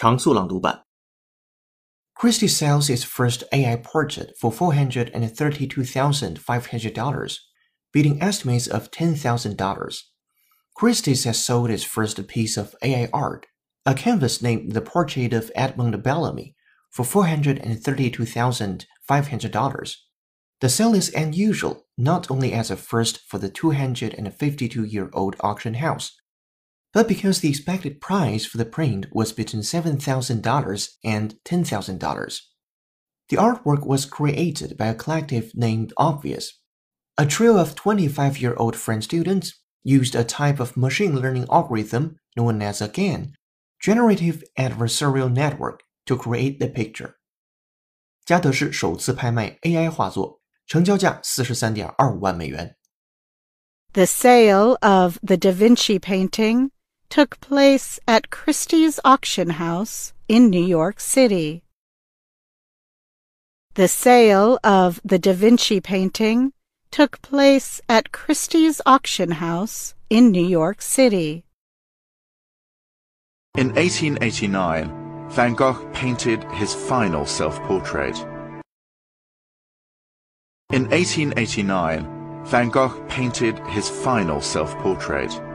常速朗读版。Christie sells its first AI portrait for four hundred and thirty-two thousand five hundred dollars, beating estimates of ten thousand dollars. Christie's has sold its first piece of AI art, a canvas named The Portrait of Edmund Bellamy, for four hundred and thirty-two thousand five hundred dollars. The sale is unusual not only as a first for the 252 year old auction house, but because the expected price for the print was between $7,000 and $10,000. The artwork was created by a collective named Obvious. A trio of 25 year old French students used a type of machine learning algorithm known as a GAN, Generative Adversarial Network, to create the picture. 加德士首次拍卖 AI 画作，成交价四十三点二五万美元。The sale of the Da Vinci painting took place at Christie's auction house in New York City. The sale of the Da Vinci painting took place at Christie's auction house in New York City. In 1889, Van Gogh painted his final self-portrait. In 1889, Van Gogh painted his final self-portrait.